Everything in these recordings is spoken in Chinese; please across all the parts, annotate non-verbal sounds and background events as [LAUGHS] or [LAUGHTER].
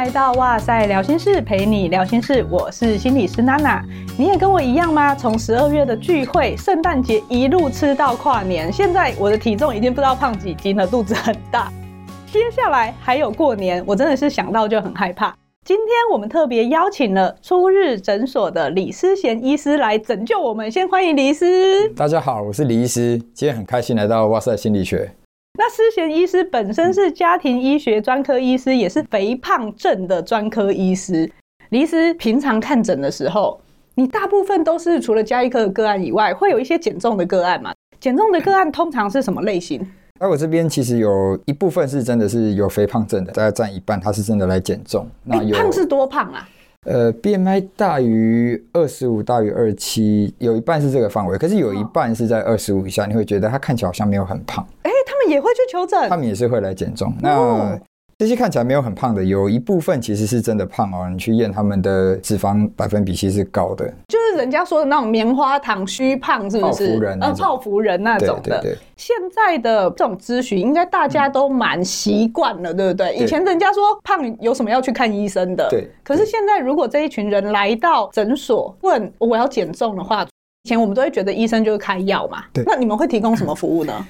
来到哇塞，聊心室，陪你聊心事。我是心理师娜娜。你也跟我一样吗？从十二月的聚会、圣诞节一路吃到跨年，现在我的体重已经不知道胖几斤了，肚子很大。接下来还有过年，我真的是想到就很害怕。今天我们特别邀请了初日诊所的李思贤医师来拯救我们。先欢迎李医师。大家好，我是李医师，今天很开心来到哇塞心理学。那思贤医师本身是家庭医学专科医师，也是肥胖症的专科医师。李医师平常看诊的时候，你大部分都是除了加医科的个案以外，会有一些减重的个案嘛？减重的个案通常是什么类型？那我这边其实有一部分是真的是有肥胖症的，大概占一半，他是真的来减重。那有、欸、胖是多胖啊？呃，BMI 大于二十五，大于二七，有一半是这个范围，可是有一半是在二十五以下，你会觉得他看起来好像没有很胖。哎、也会去求诊，他们也是会来减重。那这些看起来没有很胖的，有一部分其实是真的胖哦。你去验他们的脂肪百分比，其实是高的，就是人家说的那种棉花糖虚胖，是不是？泡芙人，呃，泡芙人那种的。对对对。现在的这种咨询，应该大家都蛮习惯了，对不对？以前人家说胖有什么要去看医生的？对。可是现在，如果这一群人来到诊所问我要减重的话，以前我们都会觉得医生就是开药嘛。对。那你们会提供什么服务呢？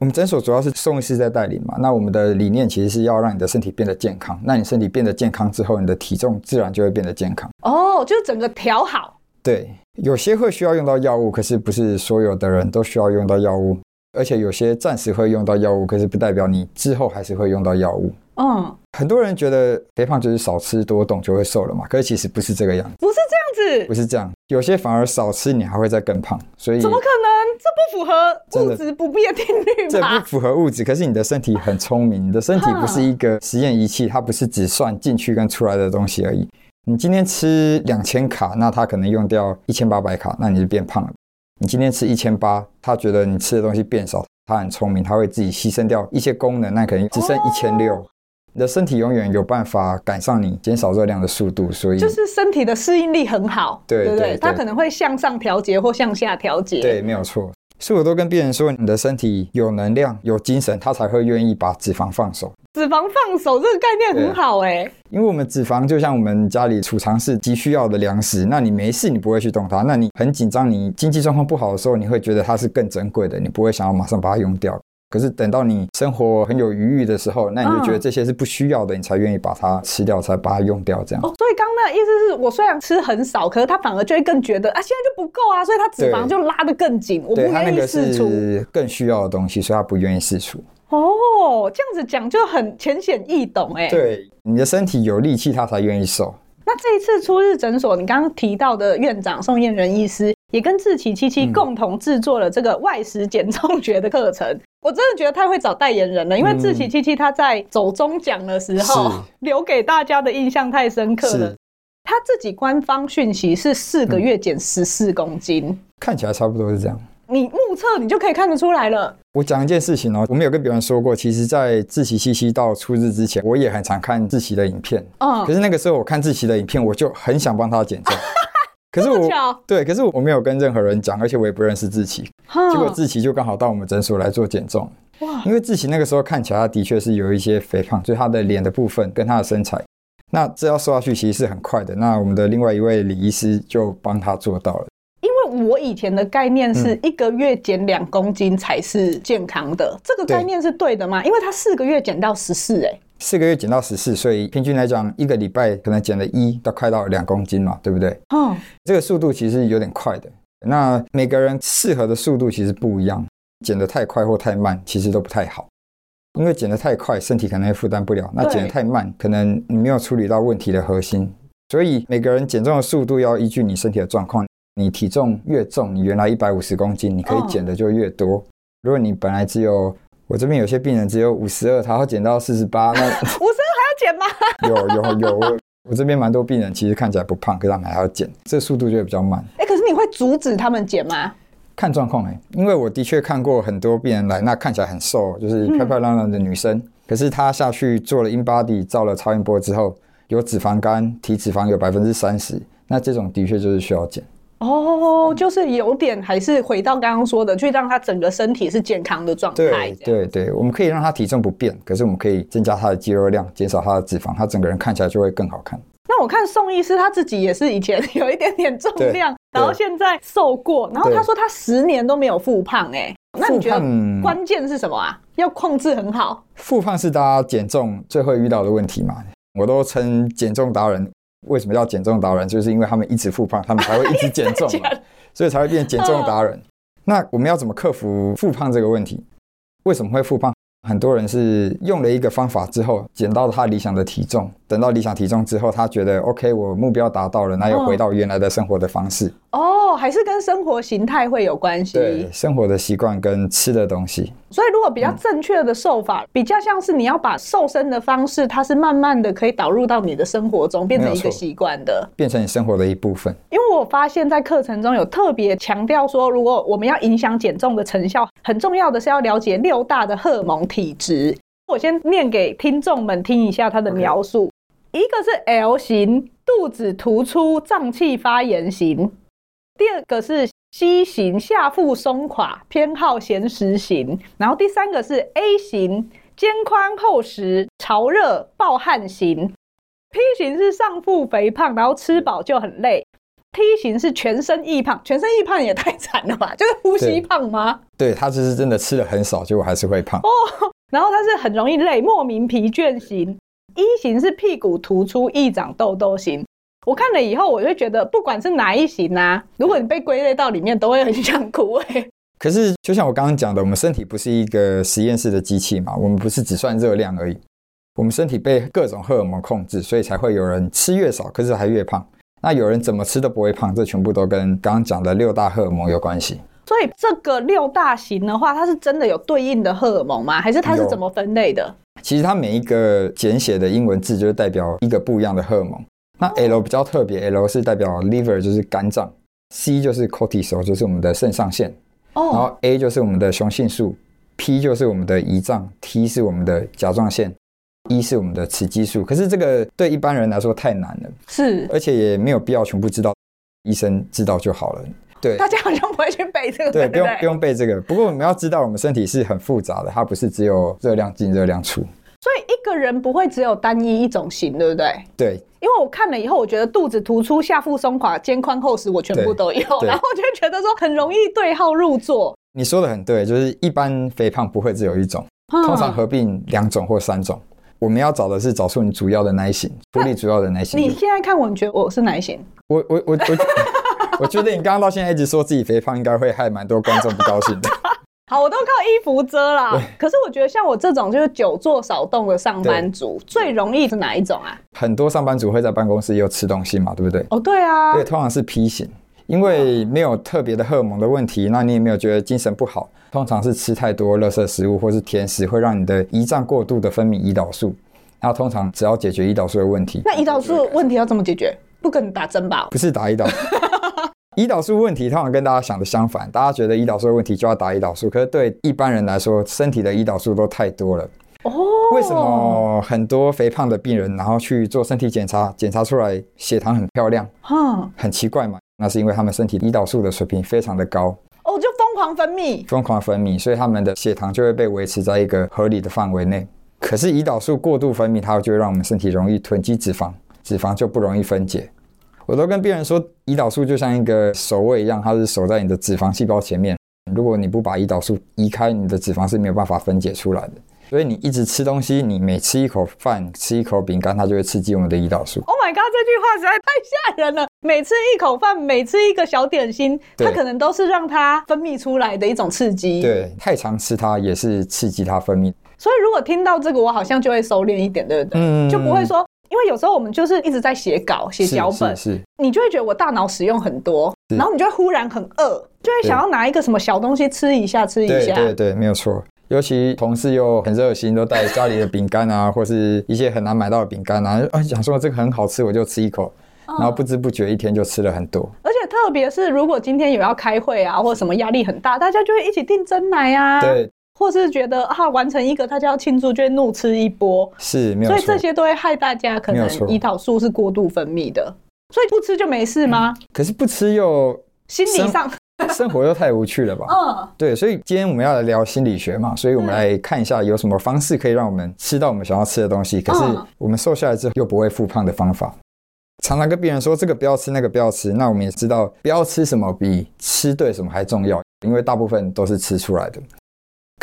我们诊所主要是宋医师在带领嘛，那我们的理念其实是要让你的身体变得健康。那你身体变得健康之后，你的体重自然就会变得健康。哦，就是整个调好。对，有些会需要用到药物，可是不是所有的人都需要用到药物，而且有些暂时会用到药物，可是不代表你之后还是会用到药物。嗯，很多人觉得肥胖就是少吃多动就会瘦了嘛，可是其实不是这个样子，不是这样子，不是这样，有些反而少吃你还会再更胖，所以怎么可能？这不符合物质不变定律吗？这不符合物质，可是你的身体很聪明，你的身体不是一个实验仪器，它不是只算进去跟出来的东西而已。你今天吃两千卡，那它可能用掉一千八百卡，那你就变胖了。你今天吃一千八，他觉得你吃的东西变少，他很聪明，他会自己牺牲掉一些功能，那可能只剩一千六。你的身体永远有办法赶上你减少热量的速度，所以就是身体的适应力很好，对，对对对，它可能会向上调节或向下调节，对，没有错。所以我都跟病人说，你的身体有能量、有精神，他才会愿意把脂肪放手。脂肪放手这个概念很好哎、欸，因为我们脂肪就像我们家里储藏室急需要的粮食，那你没事你不会去动它，那你很紧张，你经济状况不好的时候，你会觉得它是更珍贵的，你不会想要马上把它用掉。可是等到你生活很有余裕的时候，那你就觉得这些是不需要的，嗯、你才愿意把它吃掉，才把它用掉，这样。哦，所以刚刚那意思是我虽然吃很少，可是他反而就会更觉得啊，现在就不够啊，所以他脂肪就拉得更紧。我不愿意释出。更需要的东西，所以他不愿意释出。哦，这样子讲就很浅显易懂哎。对，你的身体有力气，他才愿意瘦。那这一次出日诊所，你刚刚提到的院长宋燕仁医师，也跟志祺七七共同制作了这个外食减重学的课程。嗯、我真的觉得太会找代言人了，因为志祺七七他在走中奖的时候，嗯、留给大家的印象太深刻了。他自己官方讯息是四个月减十四公斤、嗯，看起来差不多是这样。你目测你就可以看得出来了。我讲一件事情哦，我们有跟别人说过，其实，在志祺七夕到初日之前，我也很常看志祺的影片。嗯，可是那个时候我看志祺的影片，我就很想帮他减重。[LAUGHS] 可是我对，可是我没有跟任何人讲，而且我也不认识志奇。结果志奇就刚好到我们诊所来做减重。哇！因为志奇那个时候看起来他的确是有一些肥胖，所以他的脸的部分跟他的身材，那这要瘦下去其实是很快的。那我们的另外一位李医师就帮他做到了。我以前的概念是一个月减两公斤才是健康的，嗯、这个概念是对的吗？因为他四个月减到十四，哎，四个月减到十四，所以平均来讲，一个礼拜可能减了一到快到两公斤嘛，对不对？哦，这个速度其实有点快的。那每个人适合的速度其实不一样，减得太快或太慢其实都不太好，因为减得太快，身体可能会负担不了；那减得太慢，可能你没有处理到问题的核心。所以每个人减重的速度要依据你身体的状况。你体重越重，你原来一百五十公斤，你可以减的就越多。Oh. 如果你本来只有，我这边有些病人只有五十二，他要减到四十八，那 [LAUGHS] 五十二还要减吗？[LAUGHS] 有有有，我我这边蛮多病人其实看起来不胖，可是他们还要减，这速度就会比较慢。哎、欸，可是你会阻止他们减吗？看状况哎，因为我的确看过很多病人来，那看起来很瘦，就是漂漂亮亮的女生，嗯、可是她下去做了 InBody，照了超音波之后，有脂肪肝，体脂肪有百分之三十，那这种的确就是需要减。哦，就是有点还是回到刚刚说的，去让他整个身体是健康的状态。对对对，我们可以让他体重不变，可是我们可以增加他的肌肉量，减少他的脂肪，他整个人看起来就会更好看。那我看宋医师他自己也是以前有一点点重量，然后现在瘦过，然后他说他十年都没有复胖哎、欸。那你觉得关键是什么啊？要控制很好。复胖是大家减重最会遇到的问题嘛？我都称减重达人。为什么要减重达人？就是因为他们一直复胖，他们才会一直减重嘛，[LAUGHS] 所以才会变减重达人。那我们要怎么克服复胖这个问题？为什么会复胖？很多人是用了一个方法之后，减到他理想的体重，等到理想体重之后，他觉得 OK，我目标达到了，那又回到原来的生活的方式。哦，还是跟生活形态会有关系。对，生活的习惯跟吃的东西。所以，如果比较正确的瘦法，嗯、比较像是你要把瘦身的方式，它是慢慢的可以导入到你的生活中，变成一个习惯的，变成你生活的一部分。因为我发现，在课程中有特别强调说，如果我们要影响减重的成效，很重要的是要了解六大的荷尔蒙体质。我先念给听众们听一下它的描述.一个是 L 型，肚子突出、胀气发炎型；第二个是 C 型，下腹松垮、偏好咸食型；然后第三个是 A 型，肩宽厚实、潮热暴汗型；P 型是上腹肥胖，然后吃饱就很累；T 型是全身易胖，全身易胖也太惨了吧？[LAUGHS] 就是呼吸胖吗？对，对他只是真的吃的很少，结果还是会胖哦。然后他是很容易累、莫名疲倦型，E 型是屁股突出、易长痘痘型。我看了以后，我就觉得不管是哪一型啊，如果你被归类到里面，都会很想哭哎。[LAUGHS] 可是就像我刚刚讲的，我们身体不是一个实验室的机器嘛，我们不是只算热量而已，我们身体被各种荷尔蒙控制，所以才会有人吃越少，可是还越胖。那有人怎么吃都不会胖，这全部都跟刚刚讲的六大荷尔蒙有关系。所以这个六大型的话，它是真的有对应的荷尔蒙吗？还是它是怎么分类的？其实它每一个简写的英文字就是代表一个不一样的荷尔蒙。那 L 比较特别，L 是代表 liver，就是肝脏；C 就是 cortisol，就是我们的肾上腺；然后 A 就是我们的雄性素；P 就是我们的胰脏；T 是我们的甲状腺；E 是我们的雌激素。可是这个对一般人来说太难了，是，而且也没有必要全部知道，医生知道就好了。对，大家好像不会去背这个，对，不用不用背这个。不过我们要知道，我们身体是很复杂的，它不是只有热量进热量出。所以一个人不会只有单一一种型，对不对？对，因为我看了以后，我觉得肚子突出、下腹松垮、肩宽厚实，我全部都有，然后我就觉得说很容易对号入座。你说的很对，就是一般肥胖不会只有一种，通常合并两种或三种。我们要找的是找出你主要的那一型，处理主要的那一型。你现在看我，你觉得我是哪一型？我我我我。我我觉得你刚刚到现在一直说自己肥胖，应该会害蛮多观众不高兴的。[LAUGHS] 好，我都靠衣服遮啦。可是我觉得像我这种就是久坐少动的上班族，最容易是哪一种啊？很多上班族会在办公室又吃东西嘛，对不对？哦，对啊。对，通常是 P 型，因为没有特别的荷尔蒙的问题，那你也没有觉得精神不好。通常是吃太多垃圾食物或是甜食，会让你的胰脏过度的分泌胰岛素。那通常只要解决胰岛素的问题，那胰岛素问题要怎么解决？不可能打针吧？不是打胰岛素。胰岛素问题通常跟大家想的相反，大家觉得胰岛素的问题就要打胰岛素，可是对一般人来说，身体的胰岛素都太多了。哦，为什么很多肥胖的病人，然后去做身体检查，检查出来血糖很漂亮？嗯，很奇怪嘛？那是因为他们身体胰岛素的水平非常的高。哦，就疯狂分泌，疯狂分泌，所以他们的血糖就会被维持在一个合理的范围内。可是胰岛素过度分泌，它就会让我们身体容易囤积脂肪，脂肪就不容易分解。我都跟病人说，胰岛素就像一个守卫一样，它是守在你的脂肪细胞前面。如果你不把胰岛素移开，你的脂肪是没有办法分解出来的。所以你一直吃东西，你每吃一口饭、吃一口饼干，它就会刺激我们的胰岛素。Oh my god，这句话实在太吓人了！每吃一口饭，每吃一个小点心，它可能都是让它分泌出来的一种刺激。对，太常吃它也是刺激它分泌。所以如果听到这个，我好像就会收敛一点，对不对？嗯，就不会说。因为有时候我们就是一直在写稿、写脚本，是，你就会觉得我大脑使用很多，然后你就会忽然很饿，就会想要拿一个什么小东西吃一下，吃一下。对对对，没有错。尤其同事又很热心，都带家里的饼干啊，[LAUGHS] 或是一些很难买到的饼干啊，啊，想说这个很好吃，我就吃一口，然后不知不觉一天就吃了很多。而且特别是如果今天有要开会啊，或者什么压力很大，大家就会一起订真奶啊。对。或是觉得啊，完成一个他就要庆祝，就会怒吃一波，是，没有。所以这些都会害大家可能胰岛素是过度分泌的，所以不吃就没事吗？可是不吃又心理上生，[LAUGHS] 生活又太无趣了吧？嗯，对，所以今天我们要来聊心理学嘛，所以我们来看一下有什么方式可以让我们吃到我们想要吃的东西，可是我们瘦下来之后又不会复胖的方法。常常跟别人说这个不要吃，那个不要吃，那我们也知道不要吃什么比吃对什么还重要，因为大部分都是吃出来的。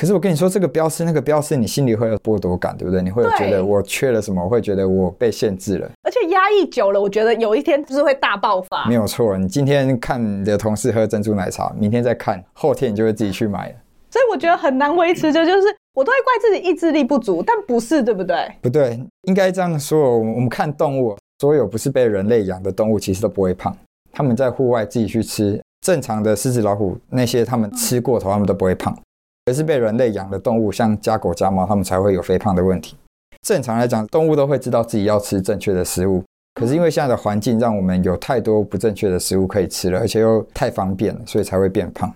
可是我跟你说，这个标识，那个标识，你心里会有剥夺感，对不对？你会有觉得我缺了什么，我会觉得我被限制了。而且压抑久了，我觉得有一天就是会大爆发。没有错，你今天看你的同事喝珍珠奶茶，明天再看，后天你就会自己去买了。所以我觉得很难维持，这就是我都会怪自己意志力不足，但不是，对不对？不对，应该这样说。我们看动物，所有不是被人类养的动物，其实都不会胖。他们在户外自己去吃，正常的狮子、老虎那些，他们吃过头，他们都不会胖。而是被人类养的动物，像家狗、家猫，它们才会有肥胖的问题。正常来讲，动物都会知道自己要吃正确的食物。可是因为现在的环境，让我们有太多不正确的食物可以吃了，而且又太方便了，所以才会变胖。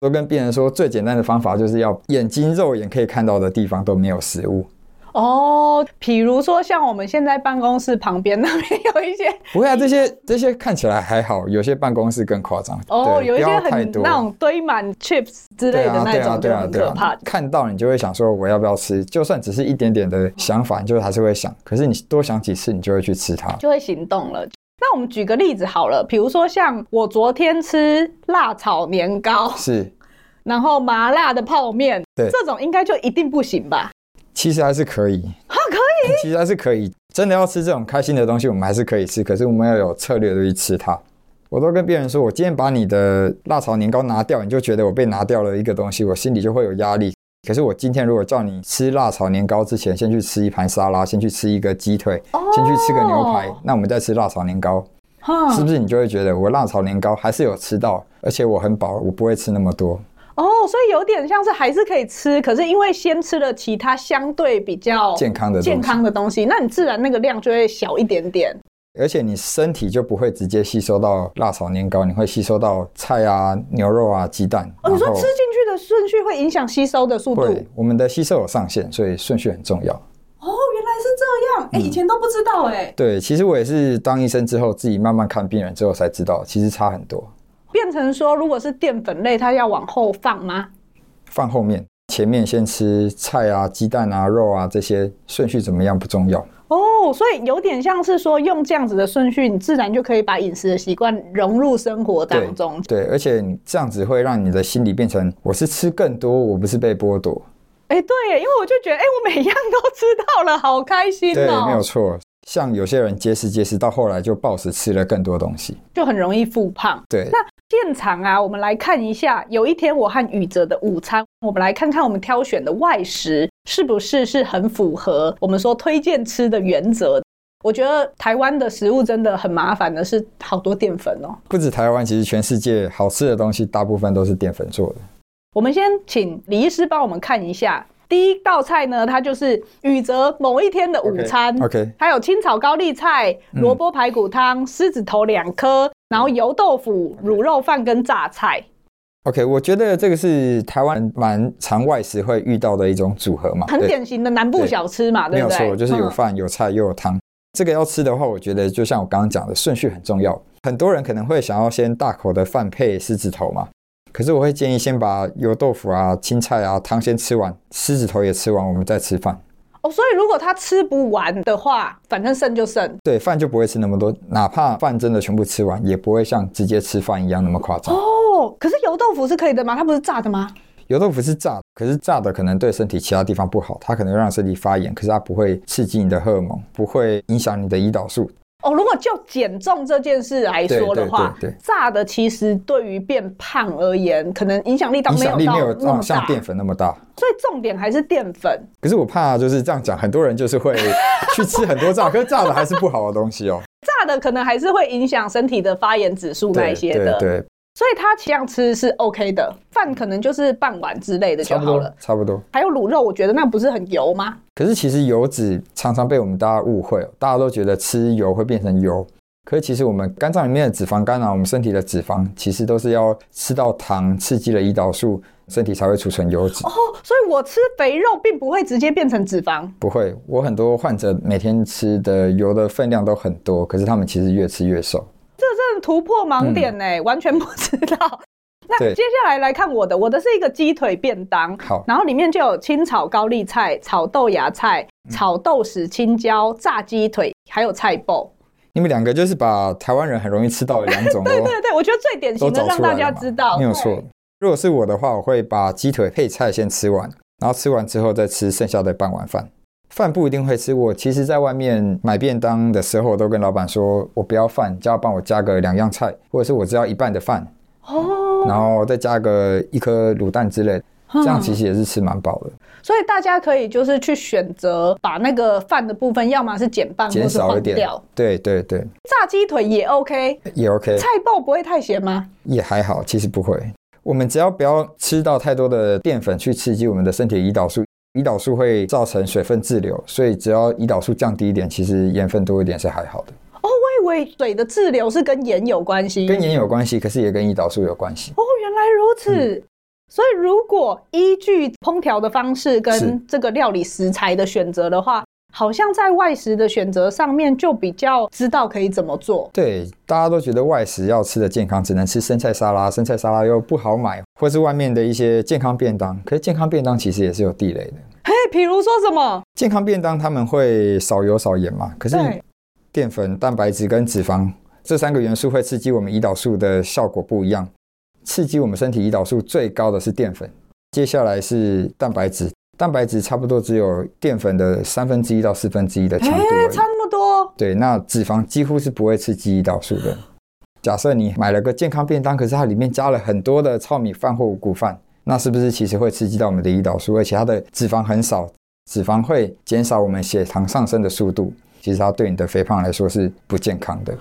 都跟病人说，最简单的方法就是要眼睛肉眼可以看到的地方都没有食物。哦，比如说像我们现在办公室旁边那边有一些，不会啊，这些这些看起来还好，有些办公室更夸张。哦，有一些很那种堆满 chips 之类的那种，就很可怕。看到你就会想说，我要不要吃？就算只是一点点的想法，你就还是会想。可是你多想几次，你就会去吃它，就会行动了。那我们举个例子好了，比如说像我昨天吃辣炒年糕，是，然后麻辣的泡面，对，这种应该就一定不行吧？其实还是可以啊，可以。其实还是可以。真的要吃这种开心的东西，我们还是可以吃。可是我们要有策略的去吃它。我都跟别人说，我今天把你的辣炒年糕拿掉，你就觉得我被拿掉了一个东西，我心里就会有压力。可是我今天如果叫你吃辣炒年糕之前，先去吃一盘沙拉，先去吃一个鸡腿，先去吃个牛排，那我们再吃辣炒年糕，是不是你就会觉得我辣炒年糕还是有吃到，而且我很饱，我不会吃那么多。哦，所以有点像是还是可以吃，可是因为先吃了其他相对比较健康的健康的东西，那你自然那个量就会小一点点，而且你身体就不会直接吸收到辣炒年糕，你会吸收到菜啊、牛肉啊、鸡蛋。哦，你说吃进去的顺序会影响吸收的速度？对，我们的吸收有上限，所以顺序很重要。哦，原来是这样，哎、欸，以前都不知道哎、欸。对，其实我也是当医生之后，自己慢慢看病人之后才知道，其实差很多。变成说，如果是淀粉类，它要往后放吗？放后面，前面先吃菜啊、鸡蛋啊、肉啊这些顺序怎么样不重要哦。所以有点像是说，用这样子的顺序，你自然就可以把饮食的习惯融入生活当中。对，对，而且你这样子会让你的心理变成，我是吃更多，我不是被剥夺。哎、欸，对，因为我就觉得，哎、欸，我每样都吃到了，好开心哦。对，没有错。像有些人节食节食到后来就暴食吃了更多东西，就很容易复胖。对，那现场啊，我们来看一下，有一天我和宇哲的午餐，我们来看看我们挑选的外食是不是是很符合我们说推荐吃的原则。我觉得台湾的食物真的很麻烦的是好多淀粉哦。不止台湾，其实全世界好吃的东西大部分都是淀粉做的。我们先请李医师帮我们看一下。第一道菜呢，它就是宇哲某一天的午餐。OK，, okay. 还有清炒高丽菜、萝卜排骨汤、狮子头两颗，然后油豆腐、卤肉饭跟榨菜。OK，我觉得这个是台湾蛮常外食会遇到的一种组合嘛，很典型的南部小吃嘛，对，对不对？没有错，就是有饭、有菜又有汤。嗯、这个要吃的话，我觉得就像我刚刚讲的顺序很重要。很多人可能会想要先大口的饭配狮子头嘛。可是我会建议先把油豆腐啊、青菜啊、汤先吃完，狮子头也吃完，我们再吃饭。哦，所以如果他吃不完的话，反正剩就剩。对，饭就不会吃那么多，哪怕饭真的全部吃完，也不会像直接吃饭一样那么夸张。哦，可是油豆腐是可以的吗？它不是炸的吗？油豆腐是炸的，可是炸的可能对身体其他地方不好，它可能让身体发炎，可是它不会刺激你的荷尔蒙，不会影响你的胰岛素。哦，如果就减重这件事来说的话，对对对对，炸的其实对于变胖而言，可能影响力倒没有到那么大，影响力没有像淀粉那么大。所以重点还是淀粉。可是我怕就是这样讲，很多人就是会去吃很多炸，[LAUGHS] 可是炸的还是不好的东西哦。炸的可能还是会影响身体的发炎指数那一些的。对，对，对。所以它这样吃是 OK 的，饭可能就是半碗之类的就好了，差不多。差不多。还有卤肉，我觉得那不是很油吗？可是其实油脂常常被我们大家误会，大家都觉得吃油会变成油。可是其实我们肝脏里面的脂肪肝啊，我们身体的脂肪其实都是要吃到糖刺激了胰岛素，身体才会储存油脂。哦，所以我吃肥肉并不会直接变成脂肪。不会，我很多患者每天吃的油的分量都很多，可是他们其实越吃越瘦。这真的突破盲点呢、欸，嗯、完全不知道。那接下来来看我的，我的是一个鸡腿便当，好，然后里面就有清炒高丽菜、炒豆芽菜、炒豆豉、青椒、炸鸡腿，还有菜脯。你们两个就是把台湾人很容易吃到的两种，[LAUGHS] 对对对，我觉得最典型的让大家知道，没有错。如果是我的话，我会把鸡腿配菜先吃完，然后吃完之后再吃剩下的半碗饭。饭不一定会吃，我其实在外面买便当的时候，我都跟老板说，我不要饭，就要帮我加个两样菜，或者是我只要一半的饭，哦，然后再加个一颗卤蛋之类的，这样其实也是吃蛮饱的。所以大家可以就是去选择把那个饭的部分，要么是减半，减少一点，对对对。炸鸡腿也 OK，也 OK。菜爆不会太咸吗？也还好，其实不会。我们只要不要吃到太多的淀粉去刺激我们的身体胰岛素。胰岛素会造成水分滞留，所以只要胰岛素降低一点，其实盐分多一点是还好的。哦，我以为水的滞留是跟盐有关系，跟盐有关系，可是也跟胰岛素有关系。哦，原来如此。嗯、所以如果依据烹调的方式跟这个料理食材的选择的话，好像在外食的选择上面就比较知道可以怎么做。对，大家都觉得外食要吃的健康，只能吃生菜沙拉，生菜沙拉又不好买，或是外面的一些健康便当。可是健康便当其实也是有地雷的。嘿，比如说什么？健康便当他们会少油少盐嘛？可是淀粉、蛋白质跟脂肪这三个元素会刺激我们胰岛素的效果不一样。刺激我们身体胰岛素最高的是淀粉，接下来是蛋白质。蛋白质差不多只有淀粉的三分之一到四分之一的强度，差那么多。对，那脂肪几乎是不会刺激胰岛素的。假设你买了个健康便当，可是它里面加了很多的糙米饭或五谷饭，那是不是其实会刺激到我们的胰岛素？而且它的脂肪很少，脂肪会减少我们血糖上升的速度。其实它对你的肥胖来说是不健康的。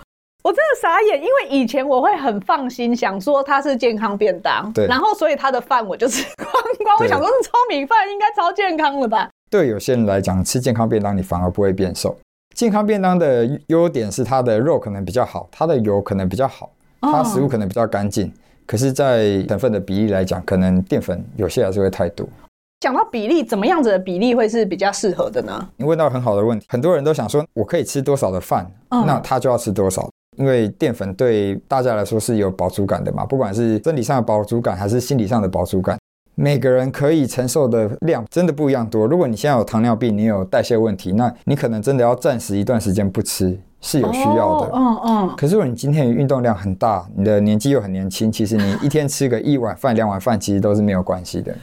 我真的傻眼，因为以前我会很放心，想说它是健康便当，对，然后所以它的饭我就吃 [LAUGHS] 光光。我想说，是糙米饭应该超健康了吧？对有些人来讲，吃健康便当你反而不会变瘦。健康便当的优点是它的肉可能比较好，它的油可能比较好，它食物可能比较干净。可是，在成分的比例来讲，可能淀粉有些还是会太多。讲到比例，怎么样子的比例会是比较适合的呢？你问到很好的问题，很多人都想说，我可以吃多少的饭，那他就要吃多少。因为淀粉对大家来说是有饱足感的嘛，不管是生理上的饱足感还是心理上的饱足感，每个人可以承受的量真的不一样多。如果你现在有糖尿病，你有代谢问题，那你可能真的要暂时一段时间不吃是有需要的。嗯嗯。可是如果你今天运动量很大，你的年纪又很年轻，其实你一天吃个一碗饭、两碗饭，其实都是没有关系的。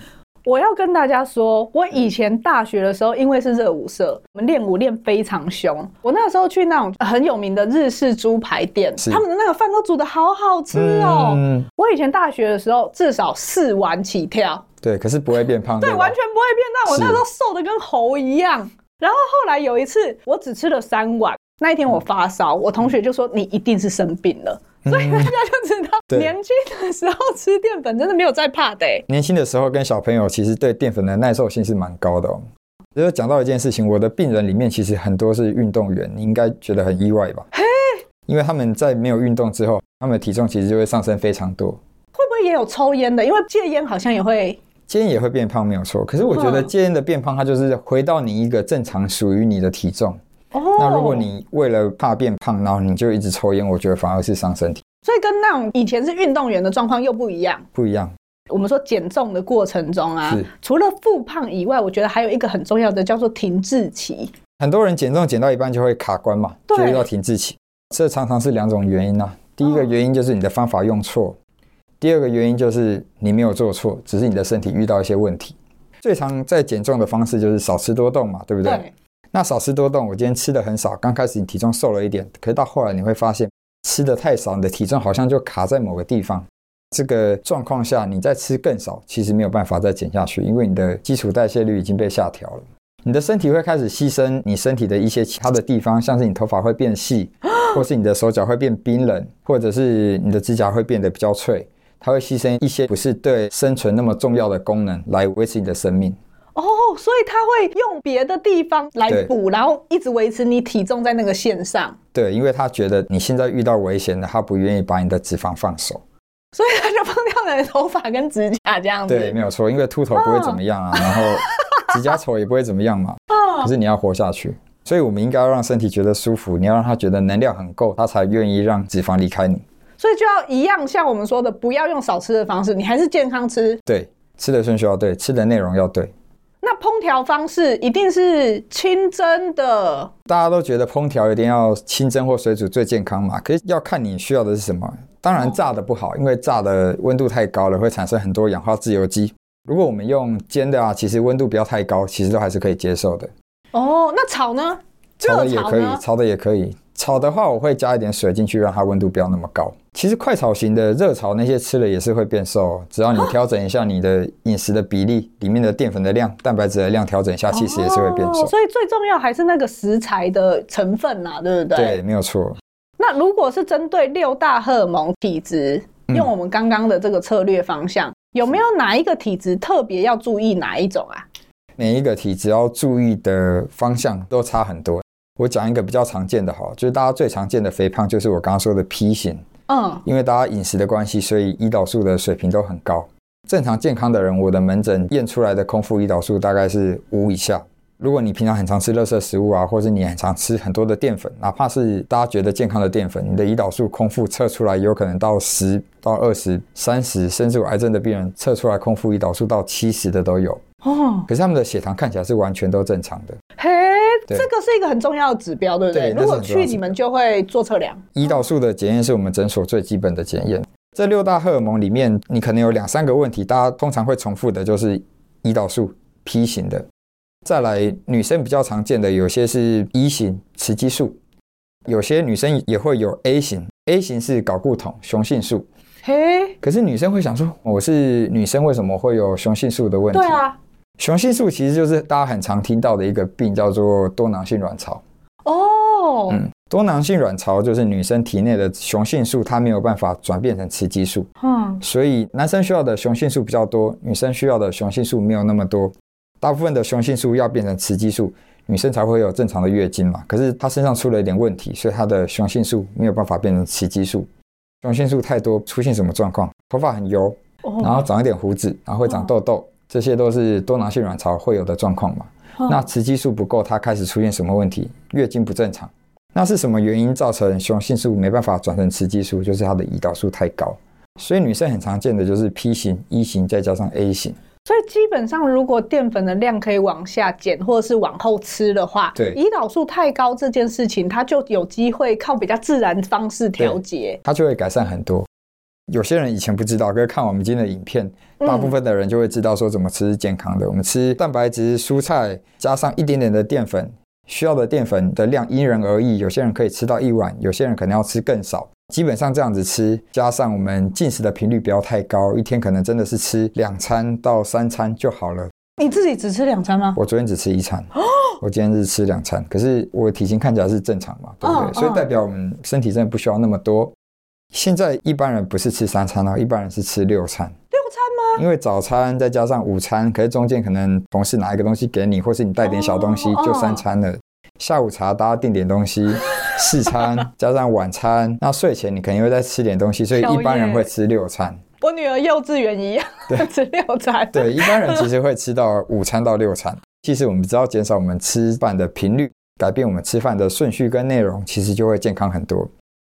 我要跟大家说，我以前大学的时候，因为是热舞社，我们练舞练非常凶。我那时候去那种很有名的日式猪排店，他们的那个饭都煮得好好吃哦。嗯、我以前大学的时候，至少四碗起跳。对，可是不会变胖。对，完全不会变胖。我那时候瘦得跟猴一样。然后后来有一次，我只吃了三碗。那一天我发烧，我同学就说：“你一定是生病了。”所以大家就知道，[LAUGHS] 嗯、年轻的时候吃淀粉真的没有在怕的。年轻的时候跟小朋友其实对淀粉的耐受性是蛮高的哦。就是讲到一件事情，我的病人里面其实很多是运动员，你应该觉得很意外吧？嘿，因为他们在没有运动之后，他们的体重其实就会上升非常多。会不会也有抽烟的？因为戒烟好像也会戒烟也会变胖，没有错。可是我觉得戒烟的变胖，它就是回到你一个正常属于你的体重。Oh, 那如果你为了怕变胖，然后你就一直抽烟，我觉得反而是伤身体。所以跟那种以前是运动员的状况又不一样。不一样。我们说减重的过程中啊，除了复胖以外，我觉得还有一个很重要的叫做停滞期。很多人减重减到一半就会卡关嘛，对就遇到停滞期。这常常是两种原因啊。第一个原因就是你的方法用错，哦、第二个原因就是你没有做错，只是你的身体遇到一些问题。最常在减重的方式就是少吃多动嘛，对不对？对那少吃多动，我今天吃的很少，刚开始你体重瘦了一点，可是到后来你会发现吃的太少，你的体重好像就卡在某个地方。这个状况下，你再吃更少，其实没有办法再减下去，因为你的基础代谢率已经被下调了。你的身体会开始牺牲你身体的一些其他的地方，像是你头发会变细，[GASPS] 或是你的手脚会变冰冷，或者是你的指甲会变得比较脆，它会牺牲一些不是对生存那么重要的功能来维持你的生命。哦，oh, 所以他会用别的地方来补，然后一直维持你体重在那个线上。对，因为他觉得你现在遇到危险了，他不愿意把你的脂肪放手，所以他就放掉你的头发跟指甲这样子。对，没有错，因为秃头不会怎么样啊，oh. 然后 [LAUGHS] 指甲丑也不会怎么样嘛。Oh. 可是你要活下去，所以我们应该要让身体觉得舒服，你要让他觉得能量很够，他才愿意让脂肪离开你。所以就要一样，像我们说的，不要用少吃的方式，你还是健康吃。对，吃的顺序要对，吃的内容要对。那烹调方式一定是清蒸的。大家都觉得烹调一定要清蒸或水煮最健康嘛？可是要看你需要的是什么。当然炸的不好，哦、因为炸的温度太高了，会产生很多氧化自由基。如果我们用煎的啊，其实温度不要太高，其实都还是可以接受的。哦，那炒呢？炒的也可以，炒的也可以。炒的话，我会加一点水进去，让它温度不要那么高。其实快炒型的热炒那些吃了也是会变瘦，只要你调整一下你的饮食的比例，里面的淀粉的量、蛋白质的量调整一下，其实也是会变瘦。所以最重要还是那个食材的成分呐，对不对？对，没有错。那如果是针对六大荷尔蒙体质，用我们刚刚的这个策略方向，嗯、有没有哪一个体质特别要注意哪一种啊？每一个体质要注意的方向都差很多。我讲一个比较常见的哈，就是大家最常见的肥胖，就是我刚刚说的 P 型。嗯，因为大家饮食的关系，所以胰岛素的水平都很高。正常健康的人，我的门诊验出来的空腹胰岛素大概是五以下。如果你平常很常吃垃圾食物啊，或是你很常吃很多的淀粉，哪怕是大家觉得健康的淀粉，你的胰岛素空腹测出来有可能到十到二十、三十，甚至有癌症的病人测出来空腹胰岛素到七十的都有。哦，可是他们的血糖看起来是完全都正常的。嘿，这个是一个很重要的指标，对不对？对，如果去你们就会做测量。胰岛素的检验是我们诊所最基本的检验。这六大荷尔蒙里面，你可能有两三个问题，大家通常会重复的就是胰岛素 P 型的。再来，女生比较常见的有些是 E 型雌激素，有些女生也会有 A 型，A 型是睾固酮雄性素。嘿，可是女生会想说，我是女生，为什么会有雄性素的问题？对啊，雄性素其实就是大家很常听到的一个病，叫做多囊性卵巢。哦，嗯，多囊性卵巢就是女生体内的雄性素它没有办法转变成雌激素。嗯，所以男生需要的雄性素比较多，女生需要的雄性素没有那么多。大部分的雄性素要变成雌激素，女生才会有正常的月经嘛。可是她身上出了一点问题，所以她的雄性素没有办法变成雌激素。雄性素太多，出现什么状况？头发很油，然后长一点胡子，然后会长痘痘，这些都是多囊性卵巢会有的状况嘛。那雌激素不够，它开始出现什么问题？月经不正常。那是什么原因造成雄性素没办法转成雌激素？就是它的胰岛素太高。所以女生很常见的就是 P 型、E 型再加上 A 型。所以基本上，如果淀粉的量可以往下减，或者是往后吃的话，对，胰岛素太高这件事情，它就有机会靠比较自然方式调节，它就会改善很多。有些人以前不知道，可是看我们今天的影片，大部分的人就会知道说怎么吃是健康的。嗯、我们吃蛋白质、蔬菜，加上一点点的淀粉，需要的淀粉的量因人而异，有些人可以吃到一碗，有些人可能要吃更少。基本上这样子吃，加上我们进食的频率不要太高，一天可能真的是吃两餐到三餐就好了。你自己只吃两餐吗？我昨天只吃一餐，我今天是吃两餐，可是我体型看起来是正常嘛，对不对？所以代表我们身体真的不需要那么多。现在一般人不是吃三餐哦，一般人是吃六餐。六餐吗？因为早餐再加上午餐，可是中间可能同事拿一个东西给你，或是你带点小东西，就三餐了。下午茶大家订点东西，四餐 [LAUGHS] 加上晚餐，那睡前你肯定会再吃点东西，所以一般人会吃六餐。我女儿幼稚园一样，对，[LAUGHS] 吃六餐。对，一般人其实会吃到午餐到六餐。其实我们只要减少我们吃饭的频率，改变我们吃饭的顺序跟内容，其实就会健康很多。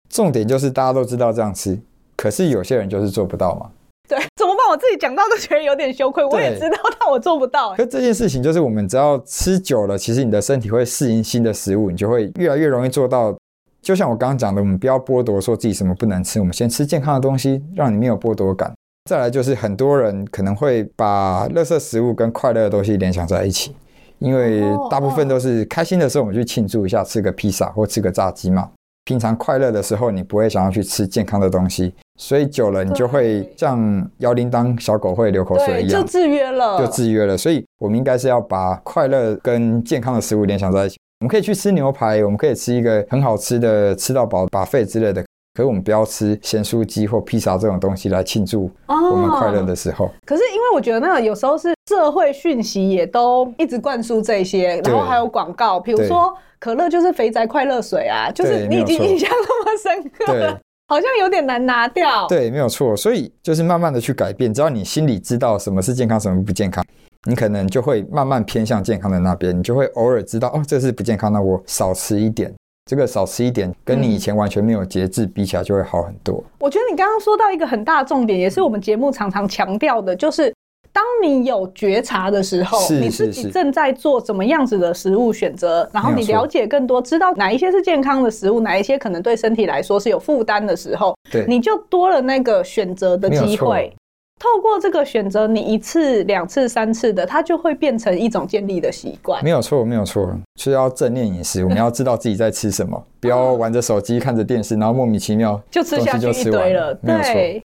重点就是大家都知道这样吃，可是有些人就是做不到嘛。对，怎么办？我自己讲到都觉得有点羞愧。我也知道，但我做不到。可这件事情就是，我们只要吃久了，其实你的身体会适应新的食物，你就会越来越容易做到。就像我刚刚讲的，我们不要剥夺说自己什么不能吃，我们先吃健康的东西，让你没有剥夺感。再来就是很多人可能会把垃圾食物跟快乐的东西联想在一起，因为大部分都是开心的时候我们去庆祝一下，吃个披萨或吃个炸鸡嘛。平常快乐的时候，你不会想要去吃健康的东西。所以久了，你就会像摇铃铛小狗会流口水一样，就制约了，就制约了。所以我们应该是要把快乐跟健康的食物联想在一起。我们可以去吃牛排，我们可以吃一个很好吃的吃到饱 buffet 之类的。可是我们不要吃咸酥鸡或披萨这种东西来庆祝我们快乐的时候。哦。可是因为我觉得那个有时候是社会讯息也都一直灌输这些，然后还有广告，比如说可乐就是肥宅快乐水啊，就是你已经印象那么深刻了。好像有点难拿掉，对，没有错，所以就是慢慢的去改变，只要你心里知道什么是健康，什么不健康，你可能就会慢慢偏向健康的那边，你就会偶尔知道哦，这是不健康，那我少吃一点。这个少吃一点，跟你以前完全没有节制比起来，就会好很多。我觉得你刚刚说到一个很大的重点，也是我们节目常常强调的，就是。当你有觉察的时候，你自己正在做怎么样子的食物选择，然后你了解更多，知道哪一些是健康的食物，哪一些可能对身体来说是有负担的时候，对，你就多了那个选择的机会。透过这个选择，你一次、两次、三次的，它就会变成一种建立的习惯。没有错，没有错，是要正念饮食。我们要知道自己在吃什么，不要玩着手机、看着电视，然后莫名其妙就吃下去一堆了。对。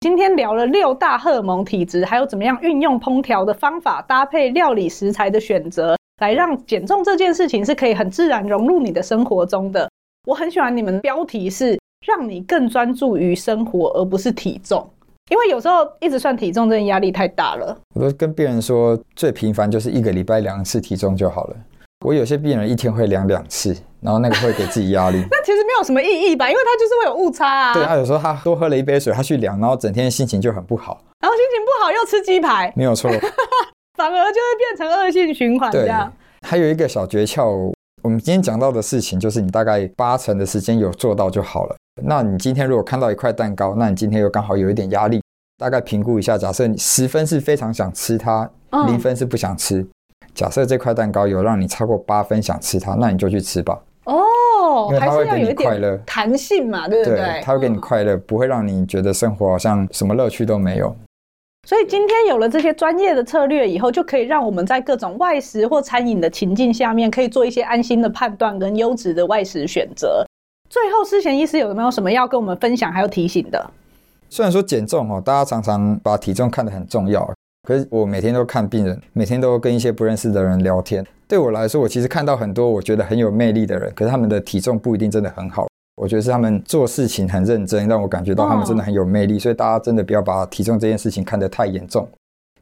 今天聊了六大荷尔蒙体质，还有怎么样运用烹调的方法，搭配料理食材的选择，来让减重这件事情是可以很自然融入你的生活中的。我很喜欢你们标题是让你更专注于生活，而不是体重，因为有时候一直算体重，真的压力太大了。我都跟病人说，最频繁就是一个礼拜量一次体重就好了。我有些病人一天会量两次，然后那个会给自己压力。[LAUGHS] 那其实没有什么意义吧，因为他就是会有误差啊。对，他有时候他多喝了一杯水，他去量，然后整天心情就很不好。然后心情不好又吃鸡排，没有错，[LAUGHS] 反而就会变成恶性循环这样。还有一个小诀窍，我们今天讲到的事情，就是你大概八成的时间有做到就好了。那你今天如果看到一块蛋糕，那你今天又刚好有一点压力，大概评估一下，假设你十分是非常想吃它，零分是不想吃。嗯假设这块蛋糕有让你超过八分想吃它，那你就去吃吧。哦，因为它会给你快乐、弹性嘛，对不对？对，它会给你快乐，不会让你觉得生活好像什么乐趣都没有。所以今天有了这些专业的策略以后，就可以让我们在各种外食或餐饮的情境下面，可以做一些安心的判断跟优质的外食选择。最后，思贤医师有没有什么要跟我们分享还有提醒的？虽然说减重哦，大家常常把体重看得很重要。可是我每天都看病人，每天都跟一些不认识的人聊天。对我来说，我其实看到很多我觉得很有魅力的人，可是他们的体重不一定真的很好。我觉得是他们做事情很认真，让我感觉到他们真的很有魅力。所以大家真的不要把体重这件事情看得太严重。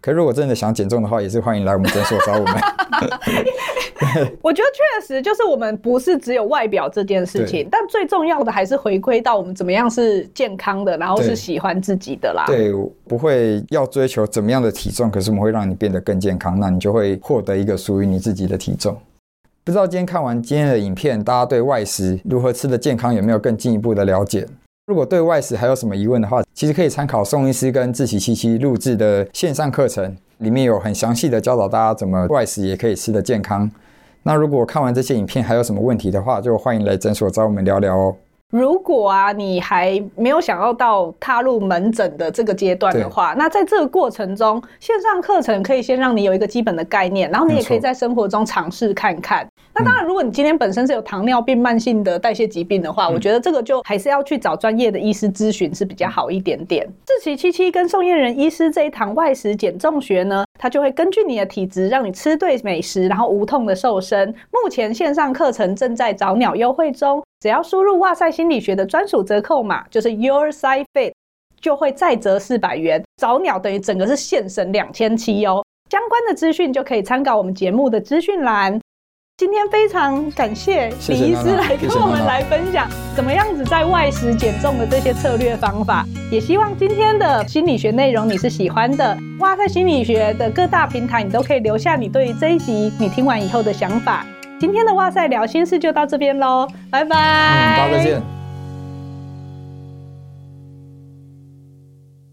可如果真的想减重的话，也是欢迎来我们诊所找我们。[LAUGHS] [LAUGHS] 我觉得确实就是我们不是只有外表这件事情，但最重要的还是回归到我们怎么样是健康的，然后是喜欢自己的啦。对，不会要追求怎么样的体重，可是我们会让你变得更健康，那你就会获得一个属于你自己的体重。不知道今天看完今天的影片，大家对外食如何吃的健康有没有更进一步的了解？如果对外食还有什么疑问的话，其实可以参考宋医师跟志奇七七录制的线上课程，里面有很详细的教导大家怎么外食也可以吃的健康。那如果看完这些影片还有什么问题的话，就欢迎来诊所找我们聊聊哦。如果啊，你还没有想要到踏入门诊的这个阶段的话，那在这个过程中，线上课程可以先让你有一个基本的概念，然后你也可以在生活中尝试看看。那当然，如果你今天本身是有糖尿病、慢性的代谢疾病的话，我觉得这个就还是要去找专业的医师咨询是比较好一点点。志祺七七跟宋燕仁医师这一堂外食减重学呢，它就会根据你的体质，让你吃对美食，然后无痛的瘦身。目前线上课程正在找鸟优惠中。只要输入“哇塞心理学”的专属折扣码，就是 Your Side Fit，就会再折四百元。找鸟等于整个是现省两千七哦。相关的资讯就可以参考我们节目的资讯栏。今天非常感谢李医师来跟我们来分享怎么样子在外食减重的这些策略方法。也希望今天的心理学内容你是喜欢的。哇塞心理学的各大平台，你都可以留下你对于这一集你听完以后的想法。今天的哇塞聊心事就到这边喽，拜拜。嗯，大家再见。